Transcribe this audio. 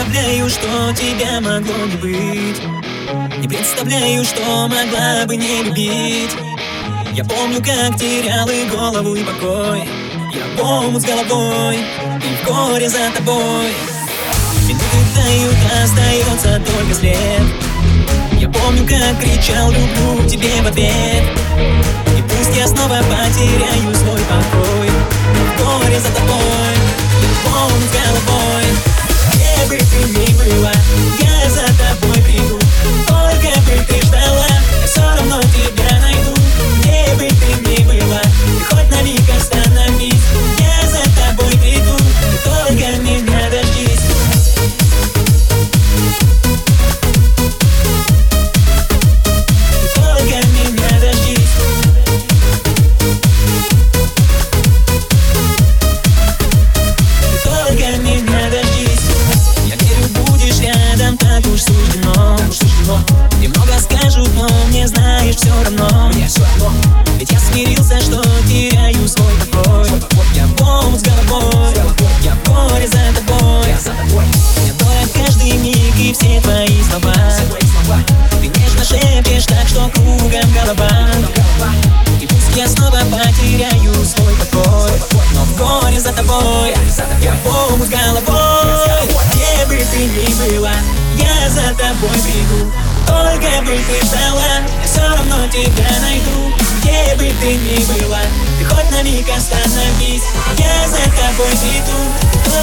представляю, что тебя могло не быть. Не представляю, что могла бы не любить. Я помню, как терял и голову, и покой. Я в с головой, и в горе за тобой. Минуты тают, остается только след. Я помню, как кричал, люблю тебе в ответ И пусть я снова потеряю все равно Ведь я смирился, что теряю свой покой. Я в с головой. Я в горе за тобой. Мне дорог каждый миг и все твои слова. Ты нежно шепчешь так, что кругом голова. И пусть я снова потеряю свой покой. Но в горе за тобой. Я в с головой. Где бы ты ни была Я за тобой приду Только бы ты ждала Я все равно тебя найду Где бы ты ни была Ты хоть на миг остановись Я за тобой приду